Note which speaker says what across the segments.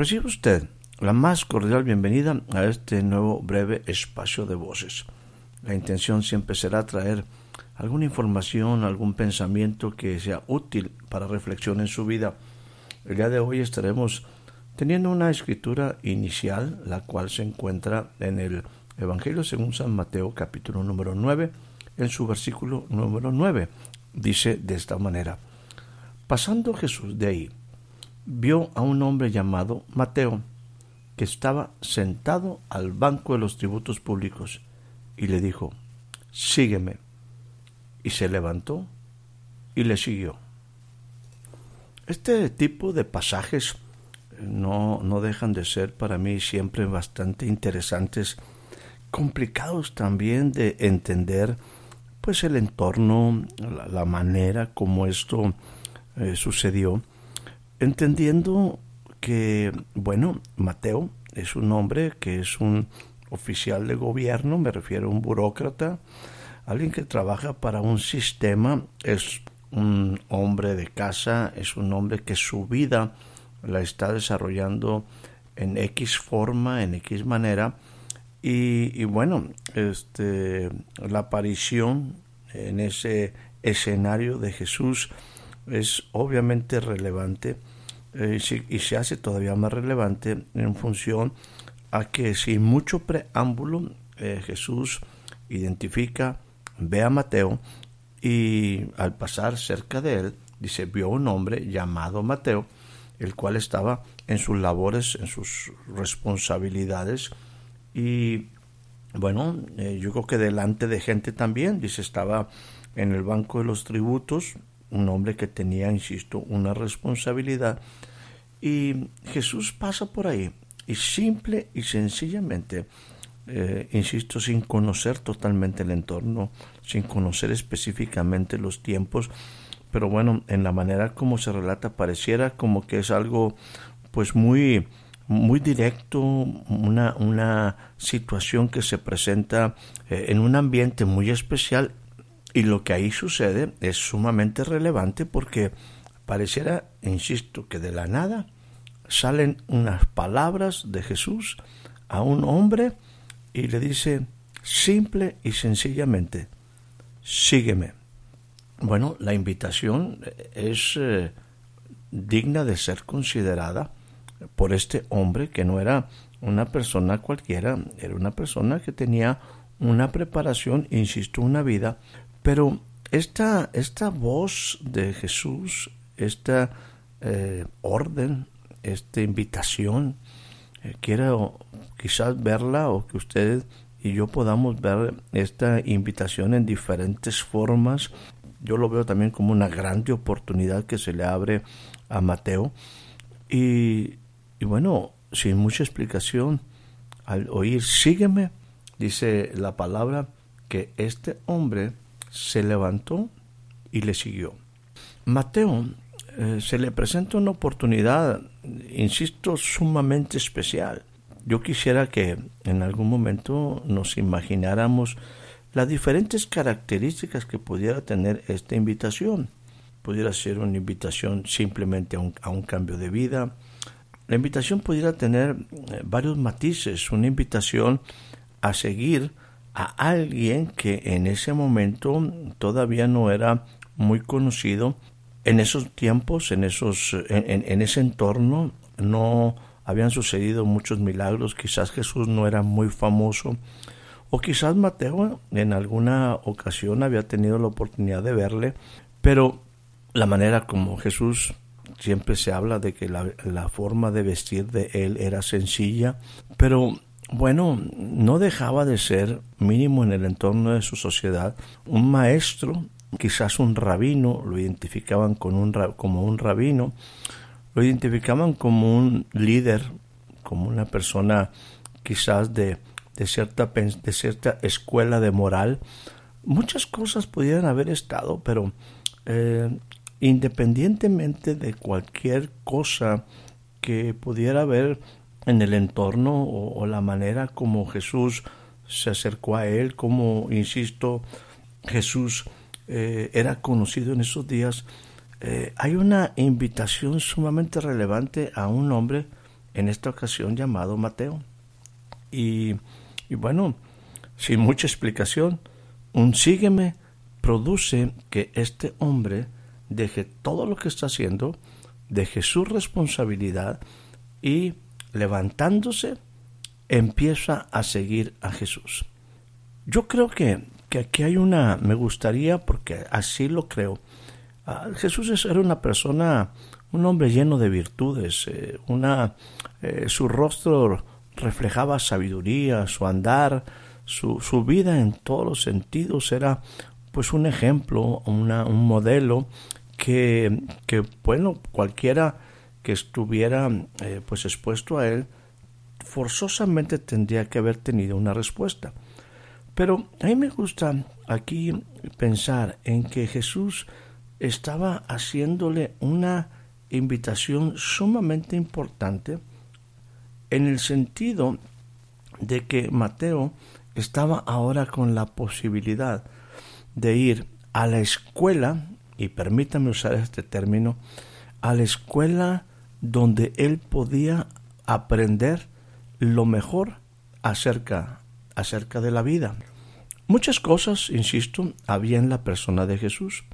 Speaker 1: Recibe usted la más cordial bienvenida a este nuevo breve espacio de voces. La intención siempre será traer alguna información, algún pensamiento que sea útil para reflexión en su vida. El día de hoy estaremos teniendo una escritura inicial, la cual se encuentra en el Evangelio según San Mateo capítulo número 9, en su versículo número 9. Dice de esta manera, pasando Jesús de ahí, vio a un hombre llamado Mateo, que estaba sentado al banco de los tributos públicos, y le dijo, Sígueme. Y se levantó y le siguió. Este tipo de pasajes no, no dejan de ser para mí siempre bastante interesantes, complicados también de entender, pues el entorno, la, manera como esto eh, sucedió entendiendo que, bueno, Mateo es un hombre que es un oficial de gobierno, me refiero a un burócrata, alguien que trabaja para un sistema, es un hombre de casa, es un hombre que su vida la está desarrollando en X forma, en X manera, y, y bueno, este, la aparición en ese escenario de Jesús es obviamente relevante eh, y se hace todavía más relevante en función a que sin mucho preámbulo eh, Jesús identifica, ve a Mateo y al pasar cerca de él, dice, vio un hombre llamado Mateo, el cual estaba en sus labores, en sus responsabilidades y bueno, eh, yo creo que delante de gente también, dice, estaba en el banco de los tributos, un hombre que tenía, insisto, una responsabilidad. Y Jesús pasa por ahí y simple y sencillamente, eh, insisto, sin conocer totalmente el entorno, sin conocer específicamente los tiempos, pero bueno, en la manera como se relata pareciera como que es algo pues muy muy directo, una, una situación que se presenta eh, en un ambiente muy especial y lo que ahí sucede es sumamente relevante porque pareciera, insisto, que de la nada salen unas palabras de Jesús a un hombre y le dice simple y sencillamente, sígueme. Bueno, la invitación es eh, digna de ser considerada por este hombre que no era una persona cualquiera, era una persona que tenía una preparación, insisto, una vida pero esta, esta voz de Jesús, esta eh, orden, esta invitación, eh, quiero quizás verla o que usted y yo podamos ver esta invitación en diferentes formas. Yo lo veo también como una grande oportunidad que se le abre a Mateo. Y, y bueno, sin mucha explicación, al oír sígueme, dice la palabra que este hombre se levantó y le siguió. Mateo eh, se le presenta una oportunidad, insisto, sumamente especial. Yo quisiera que en algún momento nos imagináramos las diferentes características que pudiera tener esta invitación. Pudiera ser una invitación simplemente a un, cambio de vida. La invitación pudiera tener eh, varios matices, una invitación a seguir a alguien que en ese momento todavía no era muy conocido. En esos tiempos, en, esos, en, ese entorno, no habían sucedido muchos milagros. Quizás Jesús no era muy famoso. O quizás Mateo en alguna ocasión había tenido la oportunidad de verle. Pero la manera como Jesús siempre se habla de que la, la forma de vestir de él era sencilla. Pero bueno, no dejaba de ser, mínimo en el entorno de su sociedad, un maestro, quizás un rabino, lo identificaban con un, como un rabino, lo identificaban como un líder, como una persona quizás de, de, cierta, de cierta escuela de moral. Muchas cosas pudieran haber estado, pero eh, independientemente de cualquier cosa que pudiera haber en el entorno o, la manera como Jesús se acercó a él, como, insisto, Jesús eh, era conocido en esos días, eh, hay una invitación sumamente relevante a un hombre, en esta ocasión llamado Mateo. Y, y bueno, sin mucha explicación, un sígueme produce que este hombre deje todo lo que está haciendo, deje su responsabilidad y levantándose, empieza a seguir a Jesús. Yo creo que, que aquí hay una, me gustaría, porque así lo creo, ah, Jesús era una persona, un hombre lleno de virtudes, eh, una, eh, su rostro reflejaba sabiduría, su andar, su, su, vida en todos los sentidos era pues un ejemplo, una, un modelo que, que, bueno, cualquiera que estuviera eh, pues expuesto a él, forzosamente tendría que haber tenido una respuesta. Pero a mí me gusta aquí pensar en que Jesús estaba haciéndole una invitación sumamente importante en el sentido de que Mateo estaba ahora con la posibilidad de ir a la escuela, y permítame usar este término, a la escuela donde él podía aprender lo mejor acerca, acerca de la vida. Muchas cosas, insisto, había en la persona de Jesús,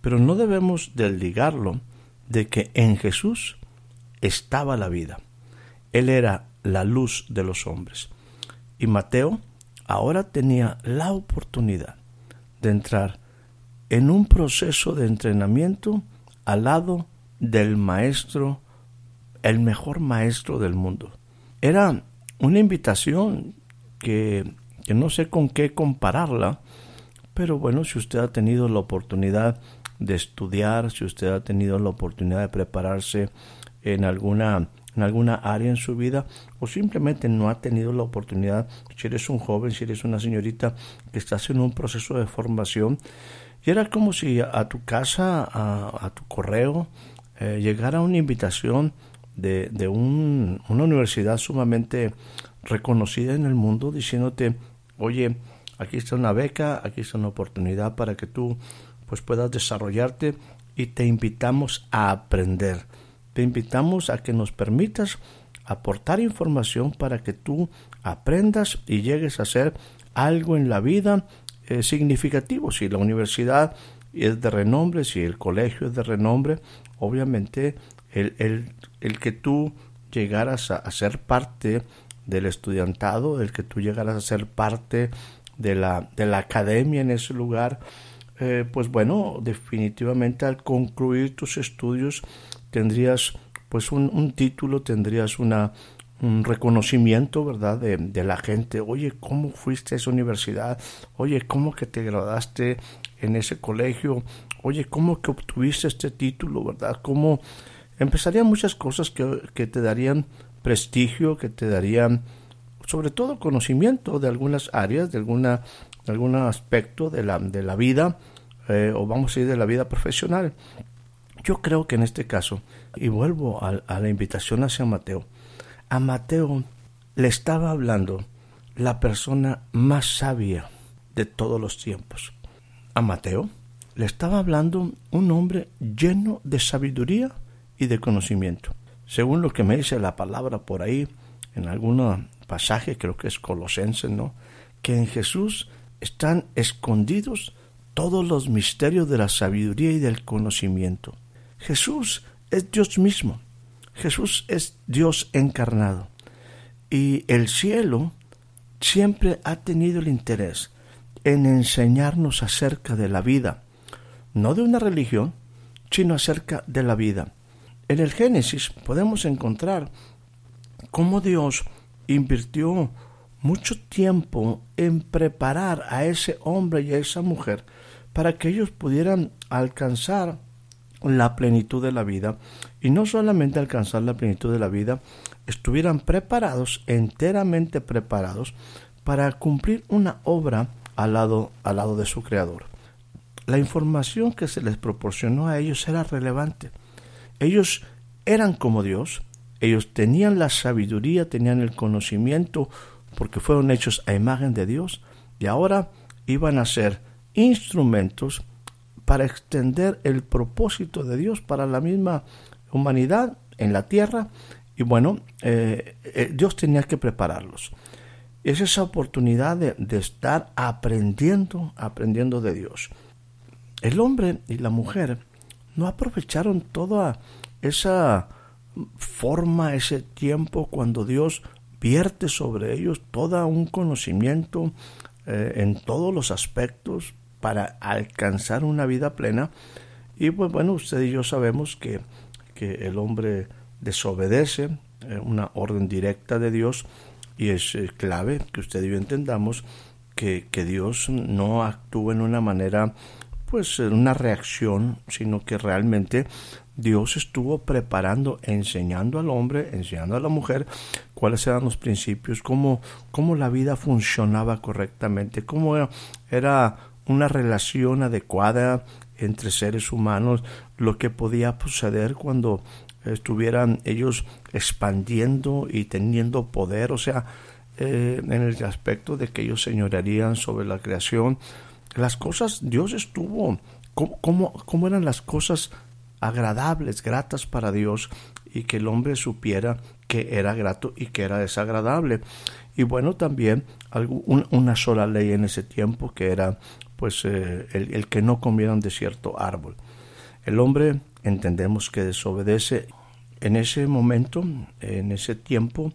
Speaker 1: pero no debemos desligarlo de que en Jesús estaba la vida. Él era la luz de los hombres. Y Mateo ahora tenía la oportunidad de entrar en un proceso de entrenamiento al lado del maestro el mejor maestro del mundo. Era una invitación que, que no sé con qué compararla, pero bueno, si usted ha tenido la oportunidad de estudiar, si usted ha tenido la oportunidad de prepararse en alguna en alguna área en su vida o simplemente no ha tenido la oportunidad, si eres un joven, si eres una señorita que estás en un proceso de formación, y era como si a, tu casa, a, tu correo, eh, llegara una invitación de, una universidad sumamente reconocida en el mundo diciéndote, oye, aquí está una beca, aquí está una oportunidad para que tú pues puedas desarrollarte y te invitamos a aprender. Te invitamos a que nos permitas aportar información para que tú aprendas y llegues a hacer algo en la vida eh, significativo. Si la universidad es de renombre, si el colegio es de renombre, obviamente el, el, que tú llegaras a, ser parte del estudiantado, el que tú llegaras a ser parte de la, de la academia en ese lugar, eh, pues bueno, definitivamente al concluir tus estudios tendrías pues un, un título, tendrías una, un reconocimiento, ¿verdad? De, de, la gente. Oye, ¿cómo fuiste a esa universidad? Oye, ¿cómo que te graduaste en ese colegio? Oye, ¿cómo que obtuviste este título, ¿verdad? ¿Cómo empezarían muchas cosas que, que te darían prestigio, que te darían sobre todo conocimiento de algunas áreas, de, alguna, algún aspecto de la, de la vida, eh, o vamos a ir de la vida profesional. Yo creo que en este caso, y vuelvo a, a la invitación hacia Mateo, a Mateo le estaba hablando la persona más sabia de todos los tiempos. A Mateo le estaba hablando un hombre lleno de sabiduría y de conocimiento. Según lo que me dice la palabra por ahí, en algún pasaje, creo que es Colosense, ¿no? Que en Jesús están escondidos todos los misterios de la sabiduría y del conocimiento. Jesús es Dios mismo. Jesús es Dios encarnado. Y el cielo siempre ha tenido el interés en enseñarnos acerca de la vida, no de una religión, sino acerca de la vida. En el Génesis podemos encontrar cómo Dios invirtió mucho tiempo en preparar a ese hombre y a esa mujer para que ellos pudieran alcanzar la plenitud de la vida y no solamente alcanzar la plenitud de la vida, estuvieran preparados, enteramente preparados, para cumplir una obra al lado, al lado de su Creador. La información que se les proporcionó a ellos era relevante. Ellos eran como Dios, ellos tenían la sabiduría, tenían el conocimiento, porque fueron hechos a imagen de Dios, y ahora iban a ser instrumentos para extender el propósito de Dios para la misma humanidad en la tierra. Y bueno, eh, eh, Dios tenía que prepararlos. Es esa oportunidad de, de estar aprendiendo, aprendiendo de Dios. El hombre y la mujer no aprovecharon toda esa forma, ese tiempo cuando Dios vierte sobre ellos todo un conocimiento eh, en todos los aspectos para alcanzar una vida plena. Y pues bueno, usted y yo sabemos que, que el hombre desobedece eh, una orden directa de Dios y es eh, clave que usted y yo entendamos que, que Dios no actúa en una manera pues una reacción, sino que realmente Dios estuvo preparando, enseñando al hombre, enseñando a la mujer cuáles eran los principios, cómo, cómo la vida funcionaba correctamente, cómo era, una relación adecuada entre seres humanos, lo que podía suceder cuando estuvieran ellos expandiendo y teniendo poder, o sea, eh, en el aspecto de que ellos señorearían sobre la creación, las cosas, Dios estuvo, cómo, cómo eran las cosas agradables, gratas para Dios y que el hombre supiera que era grato y que era desagradable. Y bueno, también una sola ley en ese tiempo que era pues eh, el, que no comieran de cierto árbol. El hombre entendemos que desobedece. En ese momento, en ese tiempo,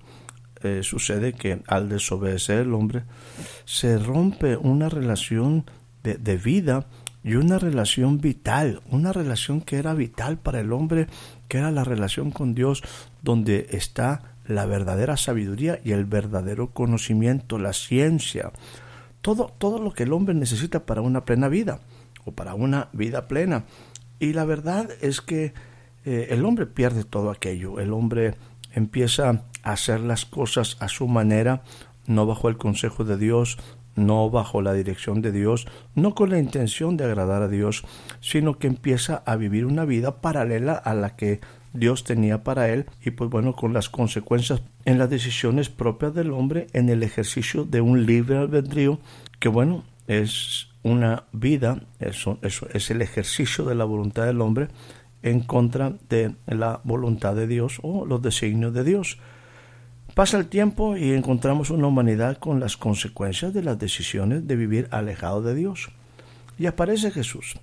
Speaker 1: eh, sucede que al desobedecer el hombre se rompe una relación de, vida y una relación vital, una relación que era vital para el hombre, que era la relación con Dios, donde está la verdadera sabiduría y el verdadero conocimiento, la ciencia, todo, todo lo que el hombre necesita para una plena vida o para una vida plena. Y la verdad es que eh, el hombre pierde todo aquello, el hombre empieza a hacer las cosas a su manera, no bajo el consejo de Dios, no bajo la dirección de Dios, no con la intención de agradar a Dios, sino que empieza a vivir una vida paralela a la que Dios tenía para él y pues bueno con las consecuencias en las decisiones propias del hombre en el ejercicio de un libre albedrío que bueno es una vida eso, eso es el ejercicio de la voluntad del hombre en contra de la voluntad de Dios o los designios de Dios. Pasa el tiempo y encontramos una humanidad con las consecuencias de las decisiones de vivir alejado de Dios. Y aparece Jesús.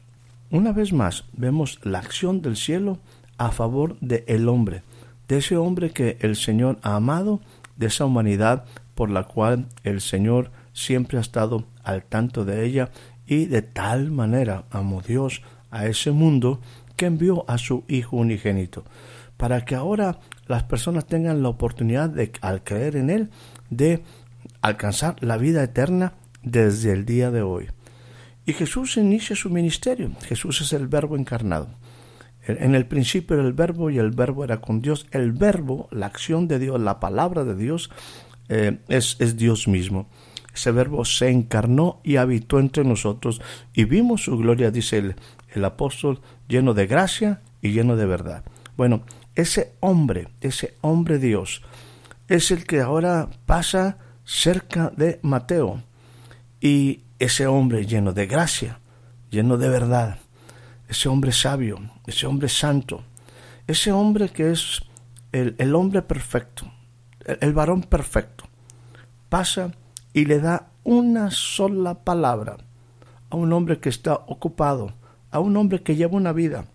Speaker 1: Una vez más vemos la acción del cielo a favor de el hombre, de ese hombre que el Señor ha amado, de esa humanidad por la cual el Señor siempre ha estado al tanto de ella y de tal manera amó Dios a ese mundo que envió a su Hijo unigénito, para que ahora las personas tengan la oportunidad de, al creer en Él, de alcanzar la vida eterna desde el día de hoy. Y Jesús inicia su ministerio. Jesús es el verbo encarnado. En el principio era el verbo y el verbo era con Dios. El verbo, la acción de Dios, la palabra de Dios, eh, es, es Dios mismo. Ese verbo se encarnó y habitó entre nosotros y vimos su gloria, dice el, el apóstol, lleno de gracia y lleno de verdad. Bueno, ese hombre, ese hombre Dios, es el que ahora pasa cerca de Mateo. Y ese hombre lleno de gracia, lleno de verdad, ese hombre sabio, ese hombre santo, ese hombre que es el, hombre perfecto, el varón perfecto, pasa y le da una sola palabra a un hombre que está ocupado, a un hombre que lleva una vida,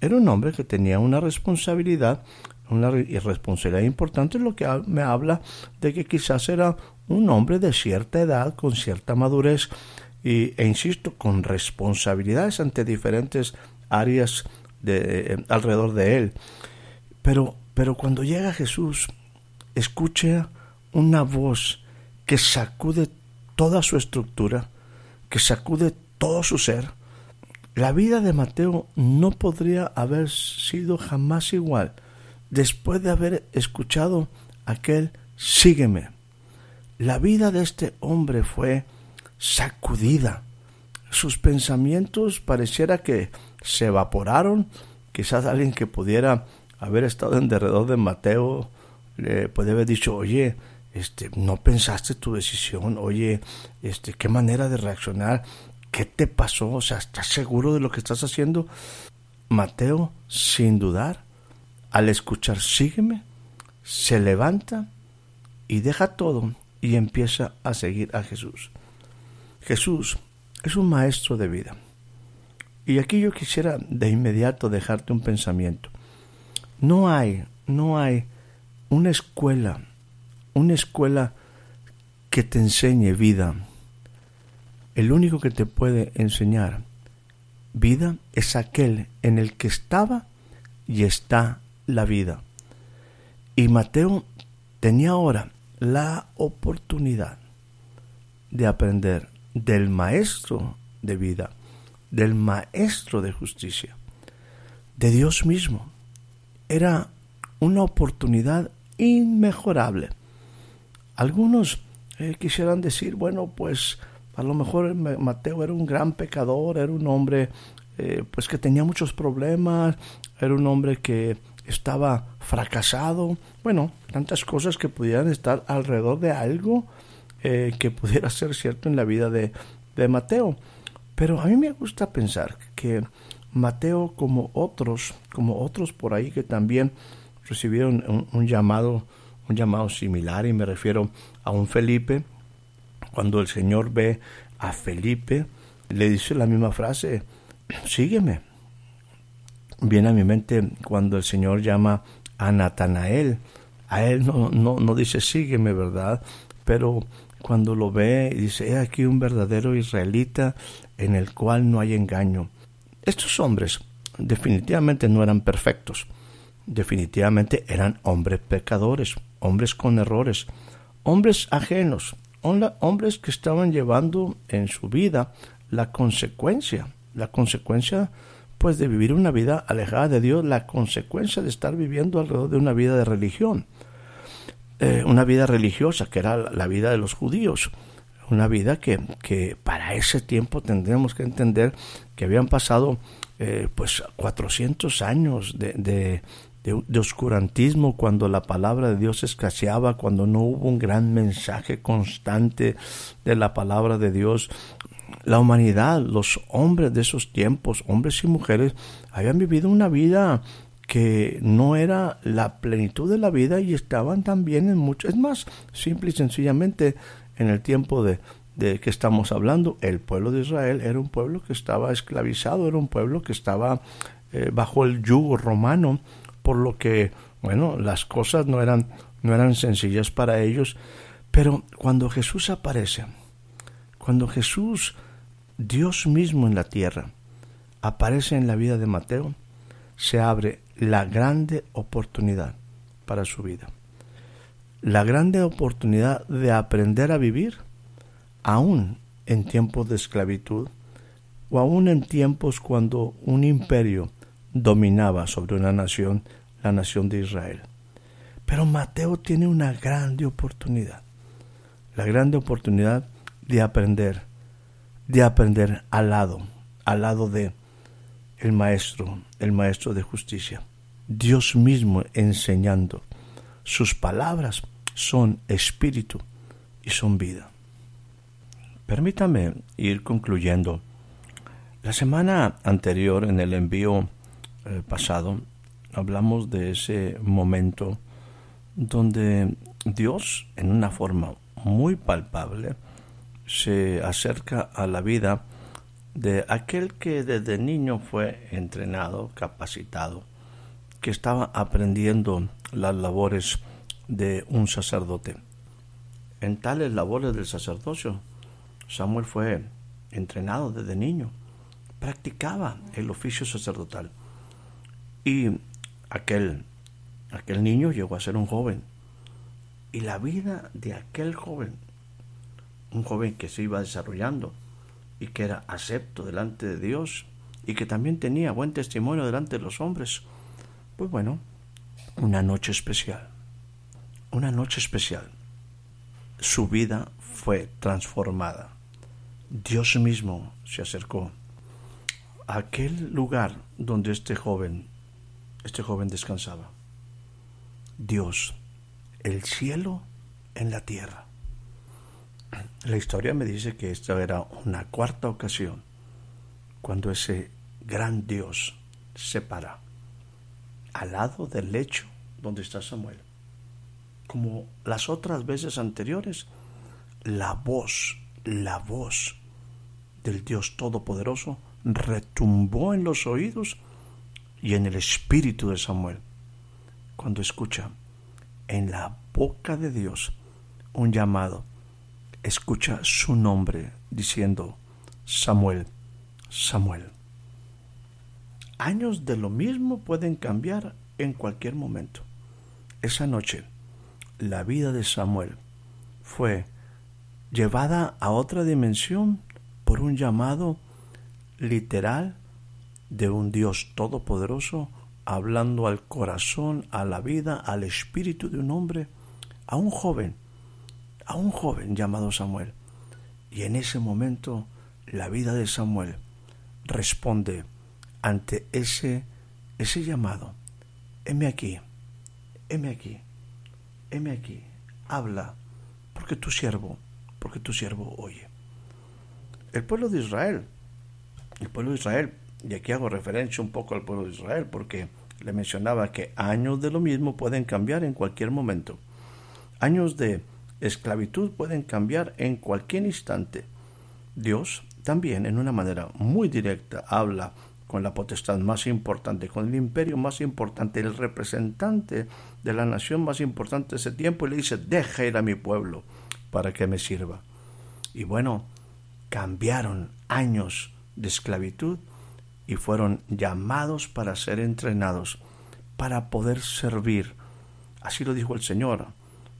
Speaker 1: era un hombre que tenía una responsabilidad, una irresponsabilidad importante, lo que me habla de que quizás era un hombre de cierta edad, con cierta madurez, y, e insisto, con responsabilidades ante diferentes áreas eh, alrededor de él. Pero, pero cuando llega Jesús, escucha una voz que sacude toda su estructura, que sacude todo su ser. La vida de Mateo no podría haber sido jamás igual después de haber escuchado aquel sígueme. La vida de este hombre fue sacudida. Sus pensamientos pareciera que se evaporaron. Quizás alguien que pudiera haber estado en derredor de Mateo le puede haber dicho, oye, este, no pensaste tu decisión, oye, este, qué manera de reaccionar, qué te pasó, o sea, ¿estás seguro de lo que estás haciendo? Mateo, sin dudar, al escuchar sígueme, se levanta y deja todo y empieza a seguir a Jesús. Jesús es un maestro de vida. Y aquí yo quisiera de inmediato dejarte un pensamiento. No hay, no hay una escuela, una escuela que te enseñe vida. El único que te puede enseñar vida es aquel en el que estaba y está la vida. Y Mateo tenía ahora la oportunidad de aprender del maestro de vida, del maestro de justicia, de Dios mismo. Era una oportunidad inmejorable. Algunos eh, quisieran decir, bueno, pues a lo mejor Mateo era un gran pecador, era un hombre eh, pues que tenía muchos problemas, era un hombre que estaba fracasado, bueno, tantas cosas que pudieran estar alrededor de algo eh, que pudiera ser cierto en la vida de, de Mateo. Pero a mí me gusta pensar que Mateo, como otros, como otros por ahí que también recibieron un, llamado, un llamado similar, y me refiero a un Felipe, cuando el Señor ve a Felipe, le dice la misma frase, sígueme. Viene a mi mente cuando el Señor llama a Natanael. A él no, no, no dice sígueme, ¿verdad? Pero cuando lo ve, dice, he aquí un verdadero israelita en el cual no hay engaño. Estos hombres definitivamente no eran perfectos, definitivamente eran hombres pecadores, hombres con errores, hombres ajenos, hombres que estaban llevando en su vida la consecuencia, la consecuencia pues de vivir una vida alejada de Dios, la consecuencia de estar viviendo alrededor de una vida de religión, eh, una vida religiosa, que era la vida de los judíos, una vida que, que para ese tiempo tendríamos que entender que habían pasado eh, pues 400 años de, de, de, oscurantismo cuando la palabra de Dios escaseaba, cuando no hubo un gran mensaje constante de la palabra de Dios, la humanidad, los hombres de esos tiempos, hombres y mujeres, habían vivido una vida que no era la plenitud de la vida y estaban también en mucho, es más, simple y sencillamente en el tiempo de, de que estamos hablando, el pueblo de Israel era un pueblo que estaba esclavizado, era un pueblo que estaba eh, bajo el yugo romano, por lo que, bueno, las cosas no eran, no eran sencillas para ellos, pero cuando Jesús aparece, cuando Jesús Dios mismo en la tierra aparece en la vida de Mateo, se abre la grande oportunidad para su vida. La grande oportunidad de aprender a vivir aún en tiempos de esclavitud o aún en tiempos cuando un imperio dominaba sobre una nación, la nación de Israel. Pero Mateo tiene una grande oportunidad, la grande oportunidad de aprender de aprender al lado, al lado de el maestro, el maestro de justicia. Dios mismo enseñando. Sus palabras son espíritu y son vida. Permítame ir concluyendo. La semana anterior, en el envío pasado, hablamos de ese momento donde Dios, en una forma muy palpable, se acerca a la vida de aquel que desde niño fue entrenado, capacitado, que estaba aprendiendo las labores de un sacerdote. En tales labores del sacerdocio, Samuel fue entrenado desde niño, practicaba el oficio sacerdotal. Y aquel, aquel niño llegó a ser un joven. Y la vida de aquel joven un joven que se iba desarrollando y que era acepto delante de Dios y que también tenía buen testimonio delante de los hombres. Pues bueno, una noche especial, una noche especial. Su vida fue transformada. Dios mismo se acercó a aquel lugar donde este joven, este joven descansaba. Dios, el cielo en la tierra. La historia me dice que esta era una cuarta ocasión cuando ese gran Dios se para al lado del lecho donde está Samuel. Como las otras veces anteriores, la voz, la voz del Dios Todopoderoso retumbó en los oídos y en el espíritu de Samuel cuando escucha en la boca de Dios un llamado escucha su nombre diciendo, Samuel, Samuel. Años de lo mismo pueden cambiar en cualquier momento. Esa noche, la vida de Samuel fue llevada a otra dimensión por un llamado literal de un Dios todopoderoso hablando al corazón, a la vida, al espíritu de un hombre, a un joven a un joven llamado Samuel. Y en ese momento la vida de Samuel responde ante ese, ese llamado. Heme aquí, heme aquí, heme aquí, habla, porque tu siervo, porque tu siervo oye. El pueblo de Israel, el pueblo de Israel, y aquí hago referencia un poco al pueblo de Israel, porque le mencionaba que años de lo mismo pueden cambiar en cualquier momento. Años de esclavitud pueden cambiar en cualquier instante. Dios también en una manera muy directa habla con la potestad más importante, con el imperio más importante, el representante de la nación más importante de ese tiempo y le dice, deja ir a mi pueblo para que me sirva. Y bueno, cambiaron años de esclavitud y fueron llamados para ser entrenados, para poder servir. Así lo dijo el Señor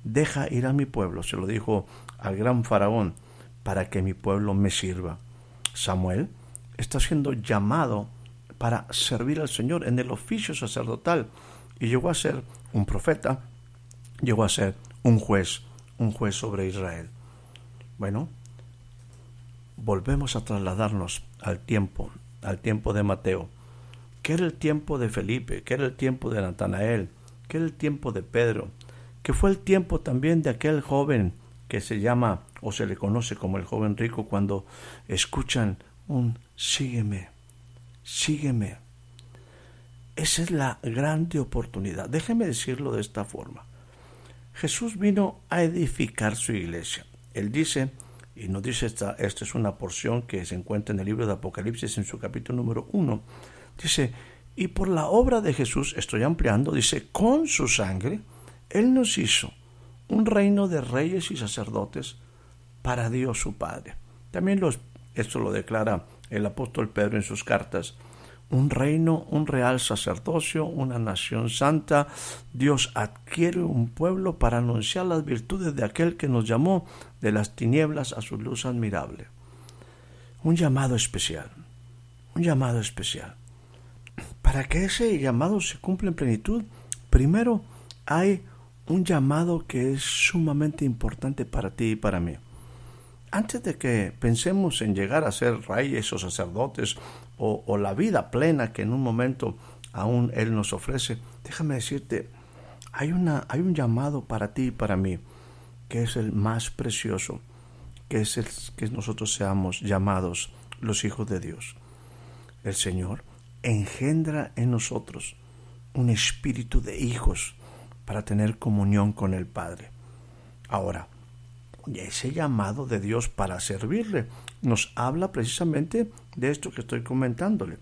Speaker 1: deja ir a mi pueblo, se lo dijo al gran faraón, para que mi pueblo me sirva. Samuel está siendo llamado para servir al Señor en el oficio sacerdotal y llegó a ser un profeta, llegó a ser un juez, un juez sobre Israel. Bueno, volvemos a trasladarnos al tiempo, al tiempo de Mateo. ¿Qué era el tiempo de Felipe? ¿Qué era el tiempo de Natanael? ¿Qué era el tiempo de Pedro? que fue el tiempo también de aquel joven que se llama o se le conoce como el joven rico cuando escuchan un sígueme, sígueme. Esa es la grande oportunidad. Déjeme decirlo de esta forma. Jesús vino a edificar su iglesia. Él dice, y nos dice esta, esta es una porción que se encuentra en el libro de Apocalipsis en su capítulo número uno, dice, y por la obra de Jesús, estoy ampliando, dice, con su sangre, él nos hizo un reino de reyes y sacerdotes para Dios su Padre. También esto lo declara el apóstol Pedro en sus cartas. Un reino, un real sacerdocio, una nación santa. Dios adquiere un pueblo para anunciar las virtudes de aquel que nos llamó de las tinieblas a su luz admirable. Un llamado especial. Un llamado especial. Para que ese llamado se cumpla en plenitud, primero hay un llamado que es sumamente importante para ti y para mí. Antes de que pensemos en llegar a ser reyes o sacerdotes o, la vida plena que en un momento aún Él nos ofrece, déjame decirte, hay, una, hay un llamado para ti y para mí que es el más precioso, que es el que nosotros seamos llamados los hijos de Dios. El Señor engendra en nosotros un espíritu de hijos, para tener comunión con el Padre. Ahora, ese llamado de Dios para servirle nos habla precisamente de esto que estoy comentándole.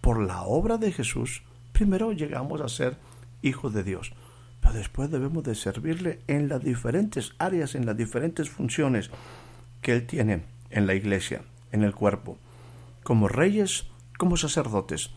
Speaker 1: Por la obra de Jesús, primero llegamos a ser hijos de Dios, pero después debemos de servirle en las diferentes áreas, en las diferentes funciones que Él tiene en la iglesia, en el cuerpo, como reyes, como sacerdotes,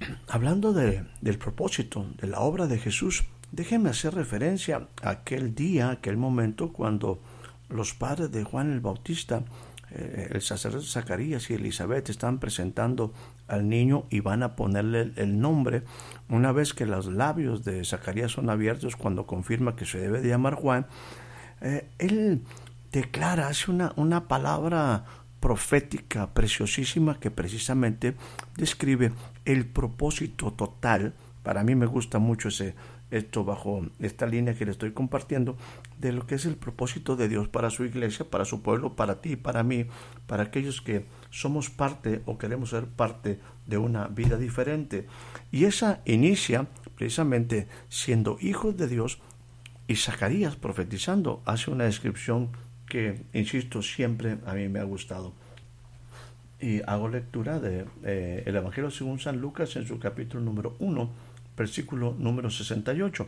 Speaker 1: hablando de, del propósito de la obra de Jesús, déjenme hacer referencia a aquel día, aquel momento cuando los padres de Juan el Bautista, eh, el sacerdote Zacarías y Elizabeth están presentando al niño y van a ponerle el nombre. Una vez que los labios de Zacarías son abiertos cuando confirma que se debe de llamar Juan, eh, él declara, hace una, una palabra profética preciosísima que precisamente describe el propósito total. Para mí me gusta mucho ese, esto bajo esta línea que le estoy compartiendo de lo que es el propósito de Dios para su iglesia, para su pueblo, para ti, para mí, para aquellos que somos parte o queremos ser parte de una vida diferente. Y esa inicia precisamente siendo hijos de Dios y Zacarías profetizando hace una descripción que, insisto, siempre a mí me ha gustado. Y hago lectura del de, eh, el Evangelio según San Lucas en su capítulo número 1 versículo número 68.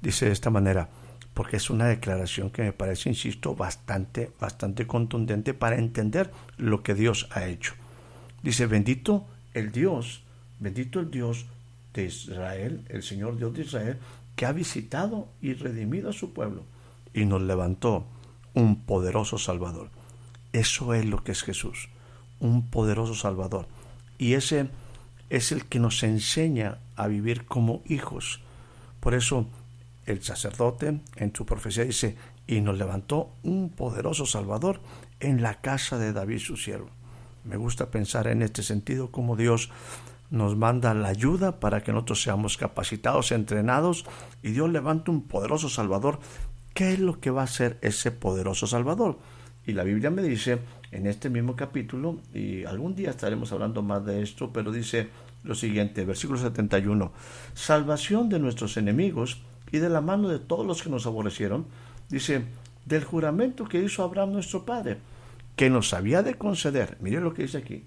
Speaker 1: Dice de esta manera, porque es una declaración que me parece, insisto, bastante, bastante contundente para entender lo que Dios ha hecho. Dice, bendito el Dios, bendito el Dios de Israel, el Señor Dios de Israel, que ha visitado y redimido a su pueblo y nos levantó un poderoso Salvador. Eso es lo que es Jesús, un poderoso Salvador. Y ese es el que nos enseña a vivir como hijos. Por eso el sacerdote en su profecía dice, y nos levantó un poderoso Salvador en la casa de David su siervo. Me gusta pensar en este sentido como Dios nos manda la ayuda para que nosotros seamos capacitados, entrenados, y Dios levanta un poderoso Salvador. ¿Qué es lo que va a hacer ese poderoso Salvador? Y la Biblia me dice en este mismo capítulo, y algún día estaremos hablando más de esto, pero dice lo siguiente, versículo 71, salvación de nuestros enemigos y de la mano de todos los que nos aborrecieron, dice, del juramento que hizo Abraham nuestro Padre, que nos había de conceder, mire lo que dice aquí,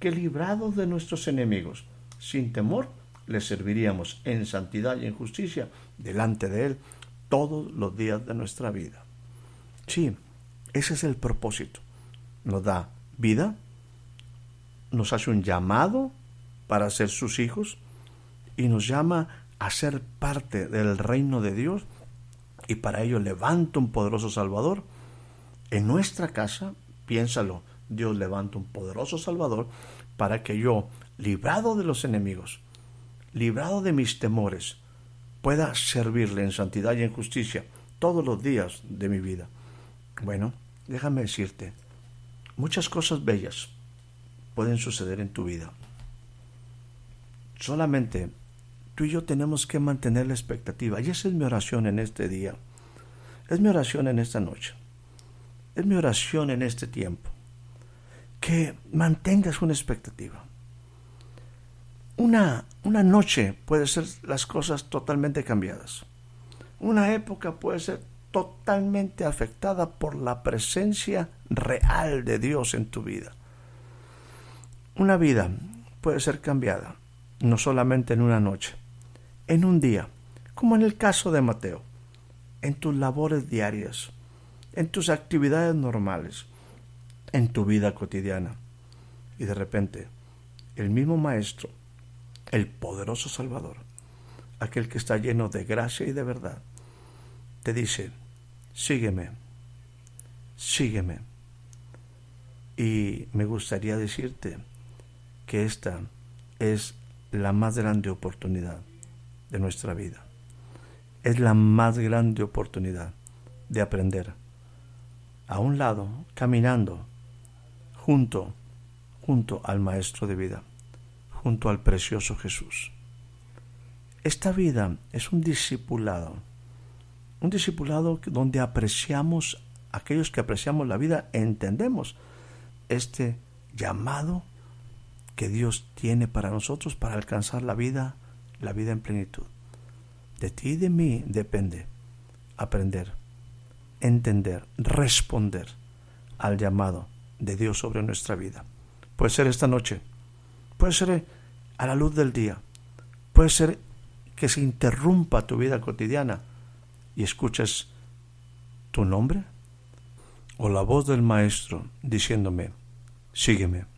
Speaker 1: que librados de nuestros enemigos, sin temor, le serviríamos en santidad y en justicia delante de Él todos los días de nuestra vida. Sí, ese es el propósito. Nos da vida, nos hace un llamado para ser sus hijos y nos llama a ser parte del reino de Dios y para ello levanta un poderoso Salvador. En nuestra casa, piénsalo, Dios levanta un poderoso Salvador para que yo, librado de los enemigos, librado de mis temores, pueda servirle en santidad y en justicia todos los días de mi vida. Bueno, déjame decirte, muchas cosas bellas pueden suceder en tu vida. Solamente tú y yo tenemos que mantener la expectativa. Y esa es mi oración en este día. Es mi oración en esta noche. Es mi oración en este tiempo. Que mantengas una expectativa. Una, una noche puede ser las cosas totalmente cambiadas. Una época puede ser totalmente afectada por la presencia real de Dios en tu vida. Una vida puede ser cambiada no solamente en una noche, en un día, como en el caso de Mateo, en tus labores diarias, en tus actividades normales, en tu vida cotidiana. Y de repente, el mismo Maestro, el poderoso Salvador, aquel que está lleno de gracia y de verdad, te dice, sígueme, sígueme. Y me gustaría decirte que esta es la más grande oportunidad de nuestra vida. Es la más grande oportunidad de aprender a un lado, caminando junto, junto al Maestro de vida, junto al precioso Jesús. Esta vida es un discipulado, un discipulado donde apreciamos, aquellos que apreciamos la vida, entendemos este llamado que Dios tiene para nosotros para alcanzar la vida, la vida en plenitud. De ti y de mí depende aprender, entender, responder al llamado de Dios sobre nuestra vida. Puede ser esta noche, puede ser a la luz del día, puede ser que se interrumpa tu vida cotidiana y escuches tu nombre o la voz del Maestro diciéndome, sígueme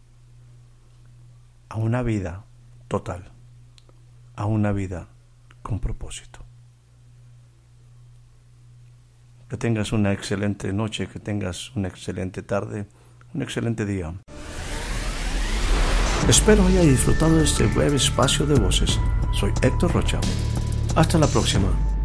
Speaker 1: a una vida total, a una vida con propósito. Que tengas una excelente noche, que tengas una excelente tarde, un excelente día. Espero haya disfrutado de este breve espacio de voces. Soy Héctor Rocha. Hasta la próxima.